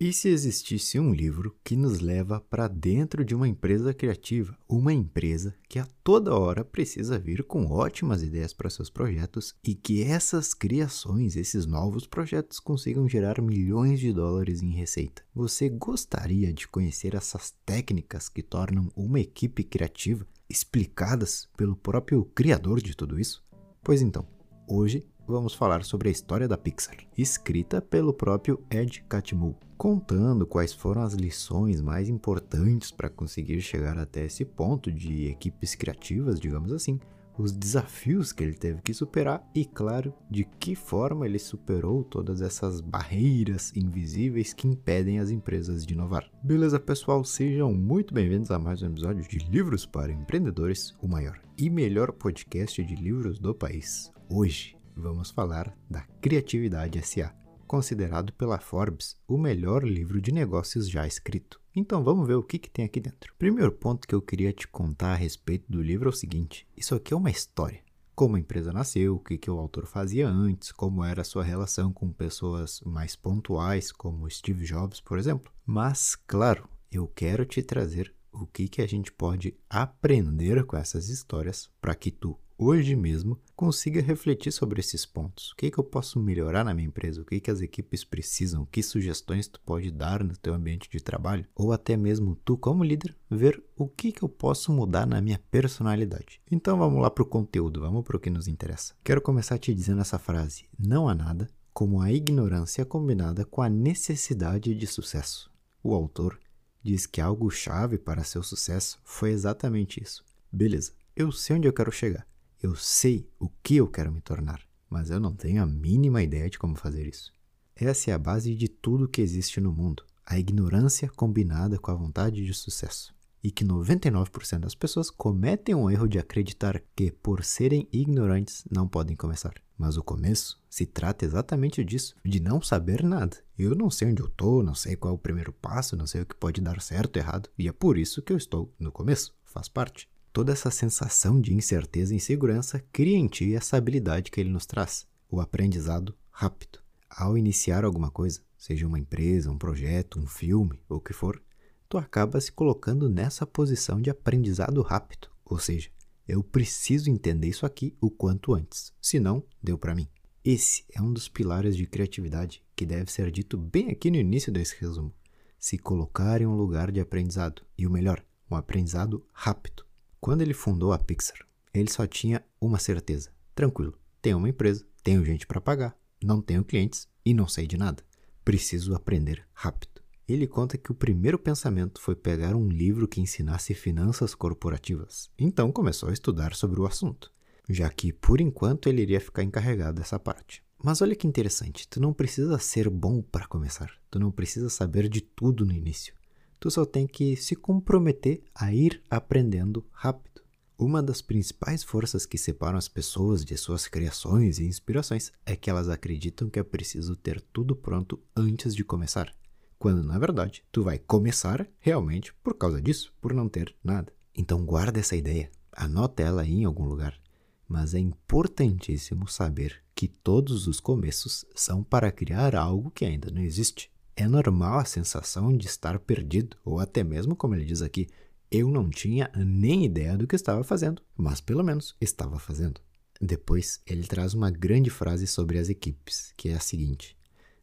E se existisse um livro que nos leva para dentro de uma empresa criativa, uma empresa que a toda hora precisa vir com ótimas ideias para seus projetos e que essas criações, esses novos projetos consigam gerar milhões de dólares em receita? Você gostaria de conhecer essas técnicas que tornam uma equipe criativa explicadas pelo próprio criador de tudo isso? Pois então, hoje vamos falar sobre a história da Pixar, escrita pelo próprio Ed Catmull, contando quais foram as lições mais importantes para conseguir chegar até esse ponto de equipes criativas, digamos assim, os desafios que ele teve que superar e, claro, de que forma ele superou todas essas barreiras invisíveis que impedem as empresas de inovar. Beleza, pessoal? Sejam muito bem-vindos a mais um episódio de Livros para Empreendedores, o maior e melhor podcast de livros do país. Hoje vamos falar da Criatividade SA, considerado pela Forbes o melhor livro de negócios já escrito. Então vamos ver o que, que tem aqui dentro. Primeiro ponto que eu queria te contar a respeito do livro é o seguinte: isso aqui é uma história. Como a empresa nasceu, o que, que o autor fazia antes, como era a sua relação com pessoas mais pontuais, como Steve Jobs, por exemplo. Mas, claro, eu quero te trazer o que, que a gente pode aprender com essas histórias para que tu hoje mesmo consiga refletir sobre esses pontos. O que, que eu posso melhorar na minha empresa? O que, que as equipes precisam? Que sugestões tu pode dar no teu ambiente de trabalho? Ou até mesmo tu, como líder, ver o que, que eu posso mudar na minha personalidade. Então vamos lá para o conteúdo, vamos para o que nos interessa. Quero começar te dizendo essa frase: Não há nada como a ignorância combinada com a necessidade de sucesso. O autor diz que algo chave para seu sucesso foi exatamente isso. Beleza, eu sei onde eu quero chegar. Eu sei o que eu quero me tornar, mas eu não tenho a mínima ideia de como fazer isso. Essa é a base de tudo que existe no mundo, a ignorância combinada com a vontade de sucesso. E que 99% das pessoas cometem o erro de acreditar que, por serem ignorantes, não podem começar. Mas o começo se trata exatamente disso, de não saber nada. Eu não sei onde eu estou, não sei qual é o primeiro passo, não sei o que pode dar certo ou errado, e é por isso que eu estou no começo, faz parte. Toda essa sensação de incerteza e insegurança cria em ti essa habilidade que ele nos traz, o aprendizado rápido. Ao iniciar alguma coisa, seja uma empresa, um projeto, um filme, ou o que for, tu acaba se colocando nessa posição de aprendizado rápido, ou seja, eu preciso entender isso aqui o quanto antes, senão deu para mim. Esse é um dos pilares de criatividade que deve ser dito bem aqui no início desse resumo. Se colocar em um lugar de aprendizado, e o melhor, um aprendizado rápido. Quando ele fundou a Pixar, ele só tinha uma certeza: tranquilo, tenho uma empresa, tenho gente para pagar, não tenho clientes e não sei de nada. Preciso aprender rápido. Ele conta que o primeiro pensamento foi pegar um livro que ensinasse finanças corporativas. Então começou a estudar sobre o assunto, já que por enquanto ele iria ficar encarregado dessa parte. Mas olha que interessante, tu não precisa ser bom para começar. Tu não precisa saber de tudo no início tu só tem que se comprometer a ir aprendendo rápido. Uma das principais forças que separam as pessoas de suas criações e inspirações é que elas acreditam que é preciso ter tudo pronto antes de começar, quando na verdade tu vai começar realmente por causa disso, por não ter nada. Então guarda essa ideia, anota ela aí em algum lugar. Mas é importantíssimo saber que todos os começos são para criar algo que ainda não existe. É normal a sensação de estar perdido, ou até mesmo, como ele diz aqui, eu não tinha nem ideia do que estava fazendo, mas pelo menos estava fazendo. Depois, ele traz uma grande frase sobre as equipes, que é a seguinte: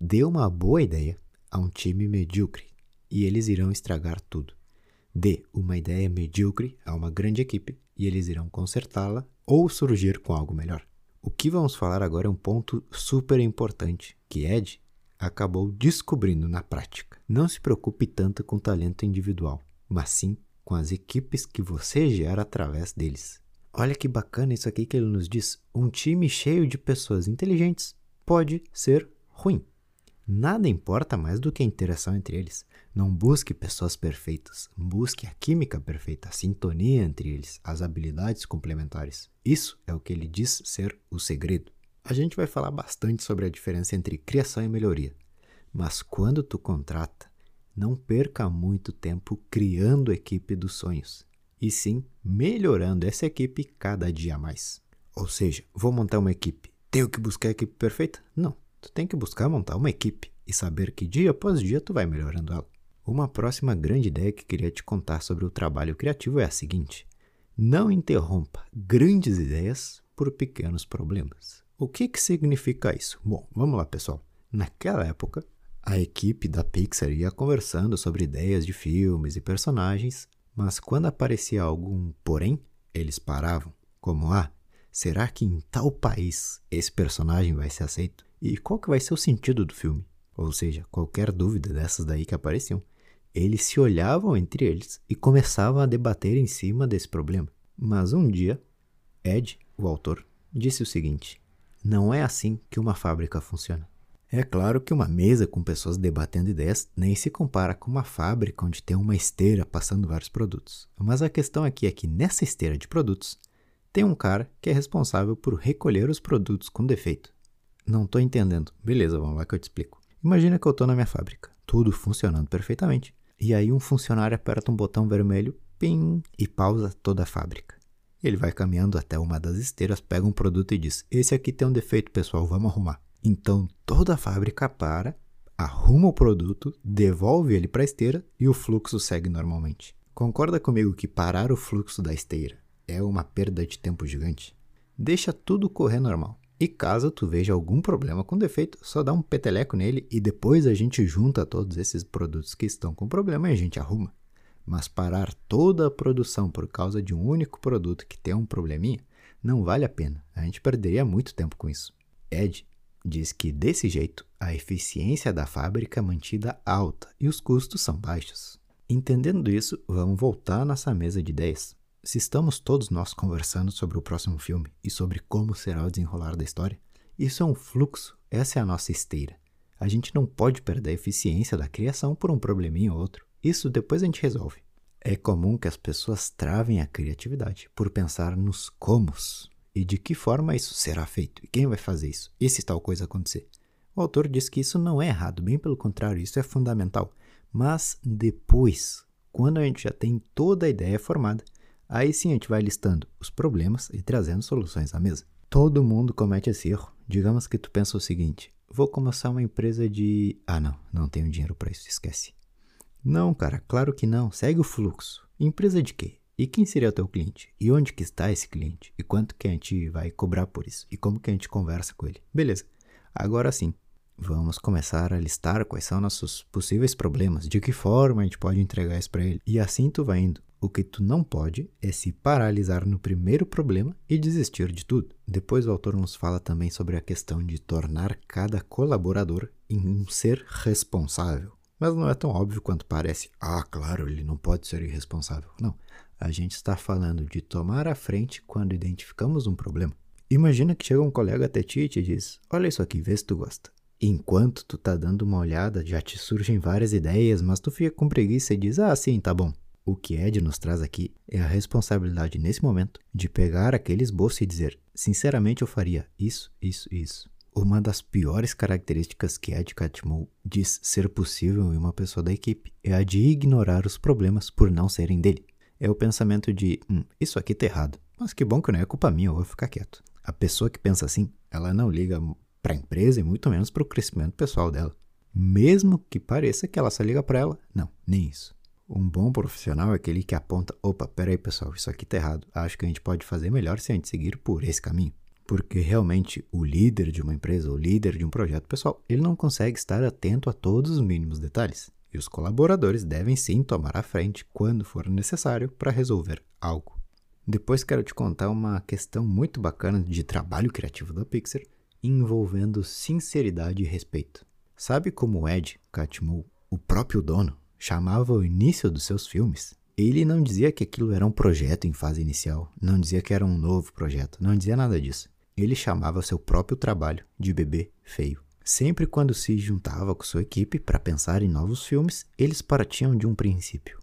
Dê uma boa ideia a um time medíocre e eles irão estragar tudo. Dê uma ideia medíocre a uma grande equipe e eles irão consertá-la ou surgir com algo melhor. O que vamos falar agora é um ponto super importante que Ed acabou descobrindo na prática. Não se preocupe tanto com o talento individual, mas sim com as equipes que você gera através deles. Olha que bacana isso aqui que ele nos diz. Um time cheio de pessoas inteligentes pode ser ruim. Nada importa mais do que a interação entre eles. Não busque pessoas perfeitas, busque a química perfeita, a sintonia entre eles, as habilidades complementares. Isso é o que ele diz ser o segredo. A gente vai falar bastante sobre a diferença entre criação e melhoria. Mas quando tu contrata, não perca muito tempo criando a equipe dos sonhos, e sim melhorando essa equipe cada dia mais. Ou seja, vou montar uma equipe. Tenho que buscar a equipe perfeita? Não. Tu tem que buscar montar uma equipe e saber que dia após dia tu vai melhorando ela. Uma próxima grande ideia que queria te contar sobre o trabalho criativo é a seguinte: não interrompa grandes ideias por pequenos problemas. O que, que significa isso? Bom, vamos lá, pessoal. Naquela época, a equipe da Pixar ia conversando sobre ideias de filmes e personagens, mas quando aparecia algum porém, eles paravam, como ah, será que em tal país esse personagem vai ser aceito? E qual que vai ser o sentido do filme? Ou seja, qualquer dúvida dessas daí que apareciam, eles se olhavam entre eles e começavam a debater em cima desse problema. Mas um dia, Ed, o autor, disse o seguinte: Não é assim que uma fábrica funciona. É claro que uma mesa com pessoas debatendo ideias nem se compara com uma fábrica onde tem uma esteira passando vários produtos. Mas a questão aqui é que nessa esteira de produtos tem um cara que é responsável por recolher os produtos com defeito. Não estou entendendo. Beleza, vamos lá que eu te explico. Imagina que eu estou na minha fábrica, tudo funcionando perfeitamente. E aí um funcionário aperta um botão vermelho, pim, e pausa toda a fábrica. Ele vai caminhando até uma das esteiras, pega um produto e diz: Esse aqui tem um defeito, pessoal, vamos arrumar. Então toda a fábrica para, arruma o produto, devolve ele para a esteira e o fluxo segue normalmente. Concorda comigo que parar o fluxo da esteira é uma perda de tempo gigante? Deixa tudo correr normal. E caso tu veja algum problema com defeito, só dá um peteleco nele e depois a gente junta todos esses produtos que estão com problema e a gente arruma. Mas parar toda a produção por causa de um único produto que tem um probleminha não vale a pena. A gente perderia muito tempo com isso. Ed diz que desse jeito a eficiência da fábrica é mantida alta e os custos são baixos. Entendendo isso, vamos voltar à nossa mesa de ideias. Se estamos todos nós conversando sobre o próximo filme e sobre como será o desenrolar da história, isso é um fluxo, essa é a nossa esteira. A gente não pode perder a eficiência da criação por um probleminha ou outro. Isso depois a gente resolve. É comum que as pessoas travem a criatividade por pensar nos comos e de que forma isso será feito e quem vai fazer isso e se tal coisa acontecer. O autor diz que isso não é errado, bem pelo contrário, isso é fundamental. Mas depois, quando a gente já tem toda a ideia formada, Aí sim a gente vai listando os problemas e trazendo soluções à mesa. Todo mundo comete esse erro. Digamos que tu pensa o seguinte: vou começar uma empresa de. Ah, não, não tenho dinheiro para isso, esquece. Não, cara, claro que não. Segue o fluxo. Empresa de quê? E quem seria o teu cliente? E onde que está esse cliente? E quanto que a gente vai cobrar por isso? E como que a gente conversa com ele? Beleza. Agora sim, vamos começar a listar quais são nossos possíveis problemas, de que forma a gente pode entregar isso para ele. E assim tu vai indo. O que tu não pode é se paralisar no primeiro problema e desistir de tudo. Depois o autor nos fala também sobre a questão de tornar cada colaborador em um ser responsável. Mas não é tão óbvio quanto parece. Ah, claro, ele não pode ser irresponsável. Não. A gente está falando de tomar a frente quando identificamos um problema. Imagina que chega um colega até ti e te diz: Olha isso aqui, vê se tu gosta. Enquanto tu tá dando uma olhada, já te surgem várias ideias, mas tu fica com preguiça e diz: Ah, sim, tá bom. O que Ed nos traz aqui é a responsabilidade nesse momento de pegar aquele esboço e dizer: sinceramente, eu faria isso, isso, isso. Uma das piores características que Ed Catmull diz ser possível em uma pessoa da equipe é a de ignorar os problemas por não serem dele. É o pensamento de: hum, isso aqui tá errado, mas que bom que não é culpa minha, eu vou ficar quieto. A pessoa que pensa assim, ela não liga para a empresa e muito menos para o crescimento pessoal dela. Mesmo que pareça que ela só liga para ela, não, nem isso. Um bom profissional é aquele que aponta: opa, peraí pessoal, isso aqui tá errado. Acho que a gente pode fazer melhor se a gente seguir por esse caminho. Porque realmente o líder de uma empresa, o líder de um projeto pessoal, ele não consegue estar atento a todos os mínimos detalhes. E os colaboradores devem sim tomar a frente quando for necessário para resolver algo. Depois quero te contar uma questão muito bacana de trabalho criativo da Pixar envolvendo sinceridade e respeito. Sabe como Ed Catmull, o próprio dono, chamava o início dos seus filmes, ele não dizia que aquilo era um projeto em fase inicial, não dizia que era um novo projeto, não dizia nada disso. Ele chamava seu próprio trabalho de bebê feio. Sempre quando se juntava com sua equipe para pensar em novos filmes, eles partiam de um princípio.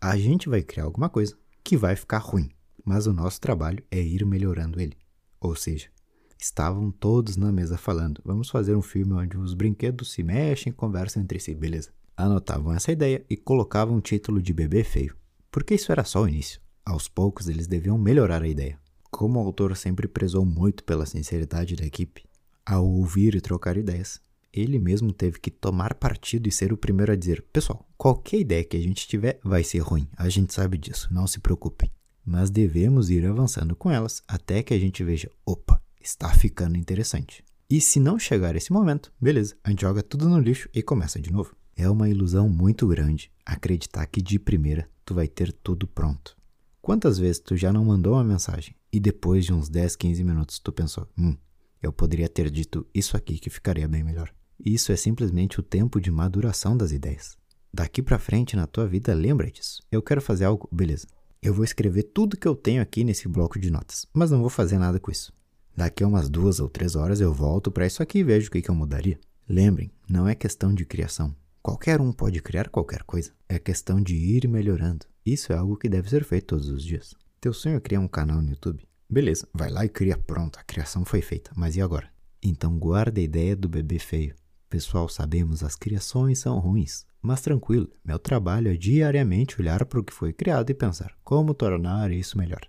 A gente vai criar alguma coisa que vai ficar ruim, mas o nosso trabalho é ir melhorando ele. Ou seja, estavam todos na mesa falando: vamos fazer um filme onde os brinquedos se mexem e conversam entre si, beleza anotavam essa ideia e colocavam o título de bebê feio, porque isso era só o início. Aos poucos eles deviam melhorar a ideia. Como o autor sempre prezou muito pela sinceridade da equipe, ao ouvir e trocar ideias, ele mesmo teve que tomar partido e ser o primeiro a dizer: Pessoal, qualquer ideia que a gente tiver vai ser ruim, a gente sabe disso, não se preocupem. Mas devemos ir avançando com elas até que a gente veja: opa, está ficando interessante. E se não chegar esse momento, beleza, a gente joga tudo no lixo e começa de novo. É uma ilusão muito grande acreditar que de primeira tu vai ter tudo pronto. Quantas vezes tu já não mandou uma mensagem e depois de uns 10, 15 minutos tu pensou: hum, eu poderia ter dito isso aqui que ficaria bem melhor. Isso é simplesmente o tempo de maduração das ideias. Daqui para frente na tua vida, lembra disso. Eu quero fazer algo, beleza. Eu vou escrever tudo que eu tenho aqui nesse bloco de notas, mas não vou fazer nada com isso. Daqui a umas duas ou três horas eu volto para isso aqui e vejo o que, que eu mudaria. Lembrem, não é questão de criação. Qualquer um pode criar qualquer coisa. É questão de ir melhorando. Isso é algo que deve ser feito todos os dias. Teu sonho é criar um canal no YouTube? Beleza, vai lá e cria. Pronto, a criação foi feita. Mas e agora? Então guarda a ideia do bebê feio. Pessoal, sabemos as criações são ruins, mas tranquilo, meu trabalho é diariamente olhar para o que foi criado e pensar como tornar isso melhor.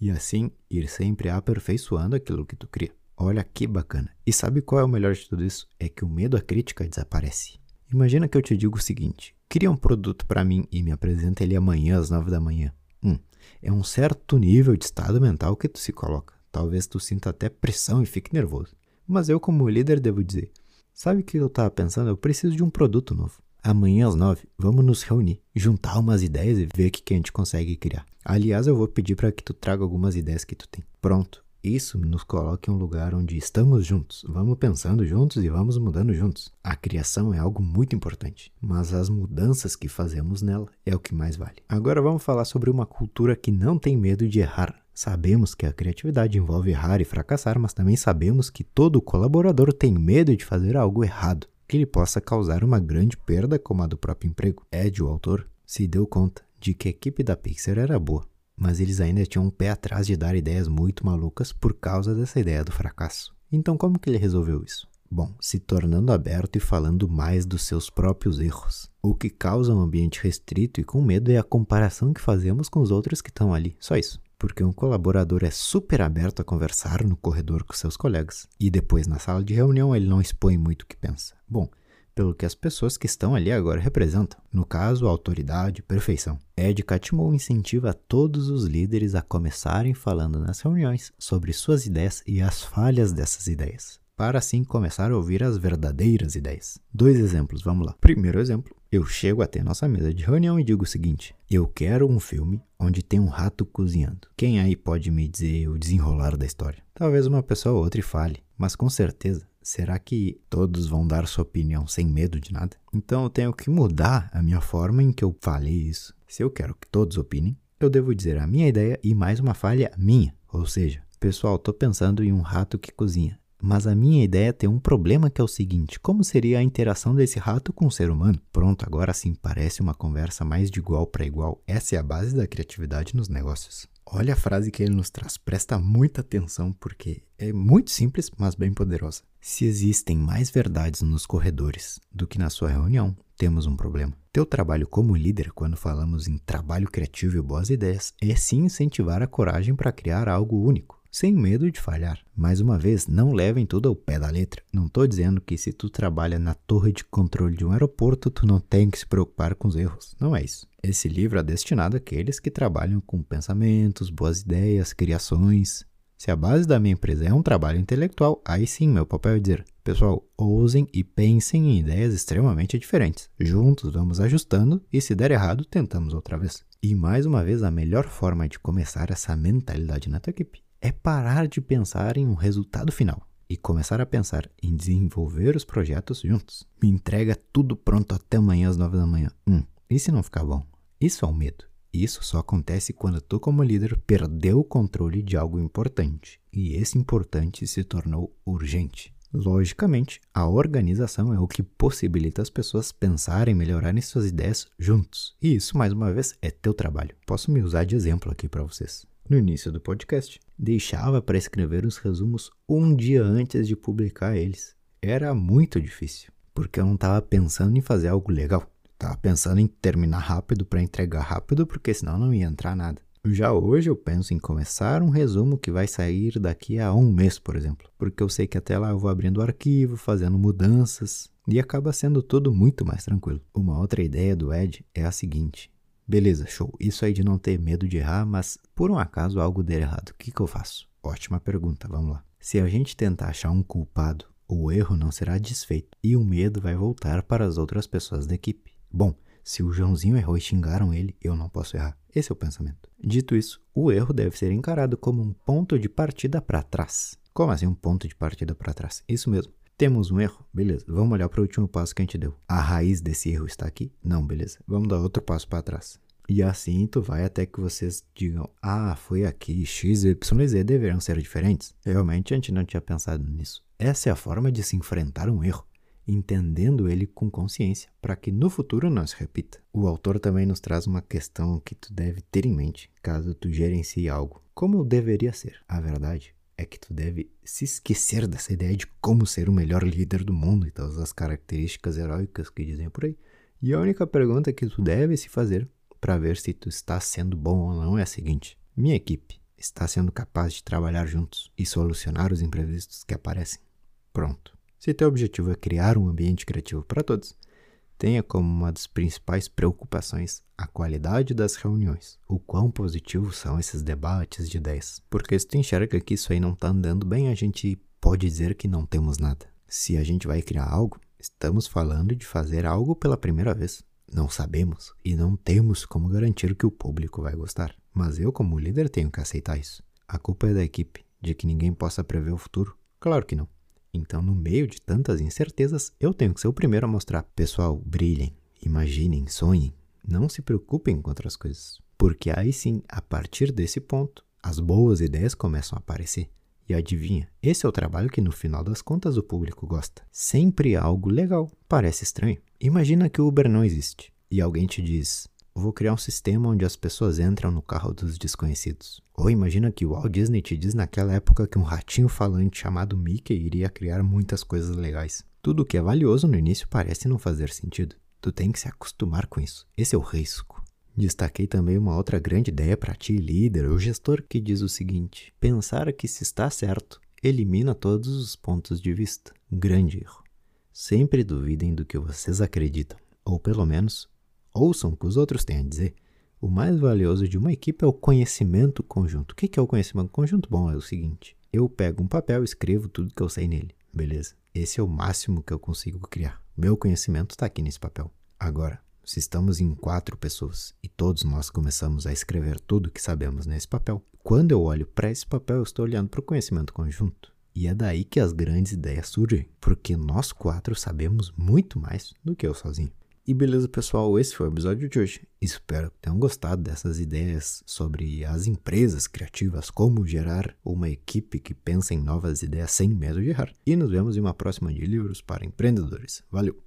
E assim ir sempre aperfeiçoando aquilo que tu cria. Olha que bacana. E sabe qual é o melhor de tudo isso? É que o medo à crítica desaparece. Imagina que eu te digo o seguinte: cria um produto para mim e me apresenta ele amanhã às nove da manhã. Hum, é um certo nível de estado mental que tu se coloca. Talvez tu sinta até pressão e fique nervoso. Mas eu, como líder, devo dizer: Sabe o que eu estava pensando? Eu preciso de um produto novo. Amanhã às nove, vamos nos reunir, juntar umas ideias e ver o que, que a gente consegue criar. Aliás, eu vou pedir para que tu traga algumas ideias que tu tem. Pronto. Isso nos coloca em um lugar onde estamos juntos, vamos pensando juntos e vamos mudando juntos. A criação é algo muito importante, mas as mudanças que fazemos nela é o que mais vale. Agora vamos falar sobre uma cultura que não tem medo de errar. Sabemos que a criatividade envolve errar e fracassar, mas também sabemos que todo colaborador tem medo de fazer algo errado, que lhe possa causar uma grande perda como a do próprio emprego. Ed, o autor, se deu conta de que a equipe da Pixar era boa, mas eles ainda tinham um pé atrás de dar ideias muito malucas por causa dessa ideia do fracasso. Então, como que ele resolveu isso? Bom, se tornando aberto e falando mais dos seus próprios erros. O que causa um ambiente restrito e com medo é a comparação que fazemos com os outros que estão ali. Só isso porque um colaborador é super aberto a conversar no corredor com seus colegas e depois na sala de reunião ele não expõe muito o que pensa. Bom, pelo que as pessoas que estão ali agora representam, no caso, autoridade, perfeição. Ed Catmull incentiva todos os líderes a começarem falando nas reuniões sobre suas ideias e as falhas dessas ideias para assim começar a ouvir as verdadeiras ideias. Dois exemplos, vamos lá. Primeiro exemplo, eu chego até nossa mesa de reunião e digo o seguinte: eu quero um filme onde tem um rato cozinhando. Quem aí pode me dizer o desenrolar da história? Talvez uma pessoa ou outra fale, mas com certeza Será que todos vão dar sua opinião sem medo de nada? Então eu tenho que mudar a minha forma em que eu falei isso. Se eu quero que todos opinem, eu devo dizer a minha ideia e mais uma falha minha. Ou seja, pessoal, estou pensando em um rato que cozinha. Mas a minha ideia tem um problema que é o seguinte: como seria a interação desse rato com o ser humano? Pronto, agora sim parece uma conversa mais de igual para igual. Essa é a base da criatividade nos negócios. Olha a frase que ele nos traz, presta muita atenção porque é muito simples, mas bem poderosa. Se existem mais verdades nos corredores do que na sua reunião, temos um problema. Teu trabalho como líder, quando falamos em trabalho criativo e boas ideias, é sim incentivar a coragem para criar algo único sem medo de falhar. Mais uma vez, não levem tudo ao pé da letra. Não estou dizendo que se tu trabalha na torre de controle de um aeroporto, tu não tem que se preocupar com os erros. Não é isso. Esse livro é destinado àqueles que trabalham com pensamentos, boas ideias, criações. Se a base da minha empresa é um trabalho intelectual, aí sim meu papel é dizer: pessoal, ousem e pensem em ideias extremamente diferentes. Juntos vamos ajustando e se der errado, tentamos outra vez. E mais uma vez, a melhor forma de começar essa mentalidade na tua equipe é parar de pensar em um resultado final e começar a pensar em desenvolver os projetos juntos. Me entrega tudo pronto até amanhã às nove da manhã. Hum, e se não ficar bom? Isso é um medo. Isso só acontece quando tu, como líder, perdeu o controle de algo importante e esse importante se tornou urgente. Logicamente, a organização é o que possibilita as pessoas pensarem e melhorarem suas ideias juntos. E isso, mais uma vez, é teu trabalho. Posso me usar de exemplo aqui para vocês no início do podcast. Deixava para escrever os resumos um dia antes de publicar eles. Era muito difícil, porque eu não estava pensando em fazer algo legal. Estava pensando em terminar rápido para entregar rápido, porque senão não ia entrar nada. Já hoje eu penso em começar um resumo que vai sair daqui a um mês, por exemplo, porque eu sei que até lá eu vou abrindo o arquivo, fazendo mudanças e acaba sendo tudo muito mais tranquilo. Uma outra ideia do Ed é a seguinte: beleza, show, isso aí de não ter medo de errar, mas por um acaso algo der errado, o que, que eu faço? Ótima pergunta, vamos lá. Se a gente tentar achar um culpado, o erro não será desfeito e o medo vai voltar para as outras pessoas da equipe. Bom, se o Joãozinho errou e xingaram ele, eu não posso errar. Esse é o pensamento. Dito isso, o erro deve ser encarado como um ponto de partida para trás. Como assim um ponto de partida para trás? Isso mesmo. Temos um erro? Beleza. Vamos olhar para o último passo que a gente deu. A raiz desse erro está aqui? Não, beleza. Vamos dar outro passo para trás. E assim tu vai até que vocês digam: Ah, foi aqui, X, Y e Z deveriam ser diferentes. Realmente a gente não tinha pensado nisso. Essa é a forma de se enfrentar um erro entendendo ele com consciência, para que no futuro não se repita. O autor também nos traz uma questão que tu deve ter em mente caso tu gerencie algo. Como eu deveria ser? A verdade é que tu deve se esquecer dessa ideia de como ser o melhor líder do mundo e todas as características heróicas que dizem por aí. E a única pergunta que tu deve se fazer para ver se tu está sendo bom ou não é a seguinte: minha equipe está sendo capaz de trabalhar juntos e solucionar os imprevistos que aparecem? Pronto. Se teu objetivo é criar um ambiente criativo para todos, tenha como uma das principais preocupações a qualidade das reuniões, o quão positivos são esses debates de ideias. Porque se tu enxerga que isso aí não está andando bem, a gente pode dizer que não temos nada. Se a gente vai criar algo, estamos falando de fazer algo pela primeira vez. Não sabemos e não temos como garantir que o público vai gostar. Mas eu, como líder, tenho que aceitar isso. A culpa é da equipe, de que ninguém possa prever o futuro? Claro que não. Então, no meio de tantas incertezas, eu tenho que ser o primeiro a mostrar. Pessoal, brilhem, imaginem, sonhem. Não se preocupem com outras coisas. Porque aí sim, a partir desse ponto, as boas ideias começam a aparecer. E adivinha, esse é o trabalho que no final das contas o público gosta. Sempre algo legal. Parece estranho. Imagina que o Uber não existe e alguém te diz: Vou criar um sistema onde as pessoas entram no carro dos desconhecidos. Ou imagina que o Walt Disney te diz naquela época que um ratinho falante chamado Mickey iria criar muitas coisas legais. Tudo que é valioso no início parece não fazer sentido. Tu tem que se acostumar com isso. Esse é o risco. Destaquei também uma outra grande ideia para ti, líder ou gestor, que diz o seguinte: pensar que se está certo elimina todos os pontos de vista. Grande erro. Sempre duvidem do que vocês acreditam, ou pelo menos ouçam o que os outros têm a dizer. O mais valioso de uma equipe é o conhecimento conjunto. O que é o conhecimento conjunto? Bom, é o seguinte: eu pego um papel e escrevo tudo que eu sei nele. Beleza. Esse é o máximo que eu consigo criar. Meu conhecimento está aqui nesse papel. Agora, se estamos em quatro pessoas e todos nós começamos a escrever tudo que sabemos nesse papel, quando eu olho para esse papel, eu estou olhando para o conhecimento conjunto. E é daí que as grandes ideias surgem, porque nós quatro sabemos muito mais do que eu sozinho. E beleza, pessoal, esse foi o episódio de hoje. Espero que tenham gostado dessas ideias sobre as empresas criativas, como gerar uma equipe que pensa em novas ideias sem medo de errar. E nos vemos em uma próxima de livros para empreendedores. Valeu!